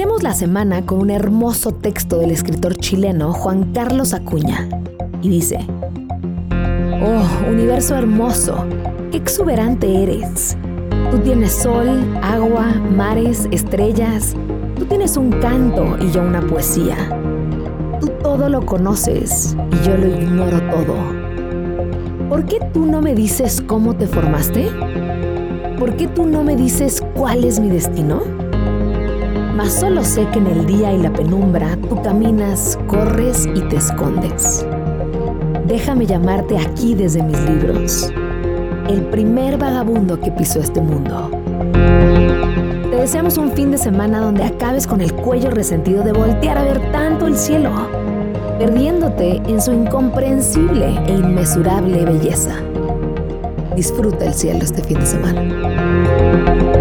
Empezamos la semana con un hermoso texto del escritor chileno Juan Carlos Acuña. Y dice, Oh, universo hermoso, qué exuberante eres. Tú tienes sol, agua, mares, estrellas. Tú tienes un canto y yo una poesía. Tú todo lo conoces y yo lo ignoro todo. ¿Por qué tú no me dices cómo te formaste? ¿Por qué tú no me dices cuál es mi destino? Mas solo sé que en el día y la penumbra tú caminas, corres y te escondes. Déjame llamarte aquí desde mis libros. El primer vagabundo que pisó este mundo. Te deseamos un fin de semana donde acabes con el cuello resentido de voltear a ver tanto el cielo, perdiéndote en su incomprensible e inmesurable belleza. Disfruta el cielo este fin de semana.